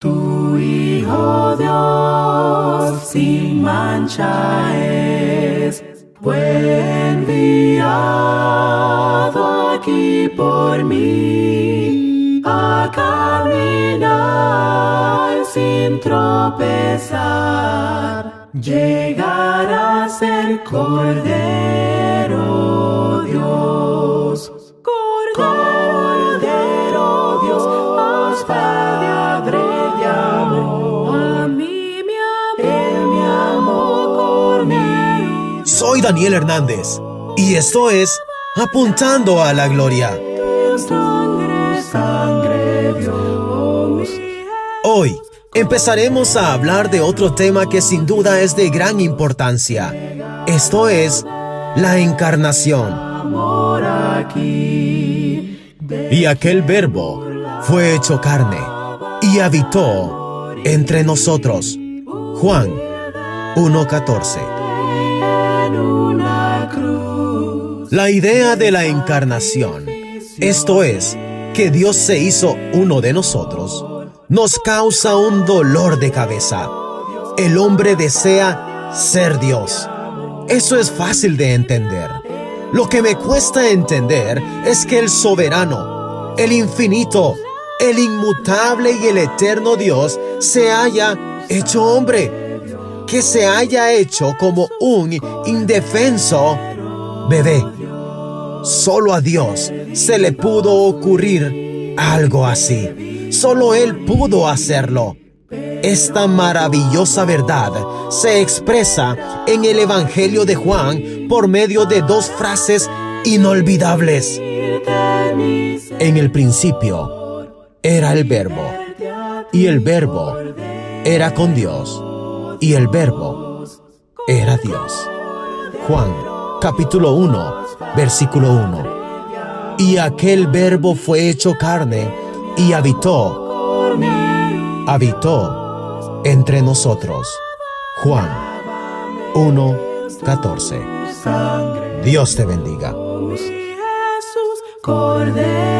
Tu Hijo Dios sin mancha es, fue enviado aquí por mí a caminar sin tropezar, llegar a ser Cordero Soy Daniel Hernández y esto es Apuntando a la Gloria. Hoy empezaremos a hablar de otro tema que sin duda es de gran importancia. Esto es la encarnación. Y aquel verbo fue hecho carne y habitó entre nosotros. Juan 1.14. La idea de la encarnación, esto es, que Dios se hizo uno de nosotros, nos causa un dolor de cabeza. El hombre desea ser Dios. Eso es fácil de entender. Lo que me cuesta entender es que el soberano, el infinito, el inmutable y el eterno Dios se haya hecho hombre, que se haya hecho como un indefenso bebé. Solo a Dios se le pudo ocurrir algo así. Solo Él pudo hacerlo. Esta maravillosa verdad se expresa en el Evangelio de Juan por medio de dos frases inolvidables. En el principio era el verbo, y el verbo era con Dios, y el verbo era Dios. Juan capítulo 1, versículo 1. Y aquel verbo fue hecho carne y habitó, habitó entre nosotros. Juan 1, 14. Dios te bendiga. Jesús, Cordero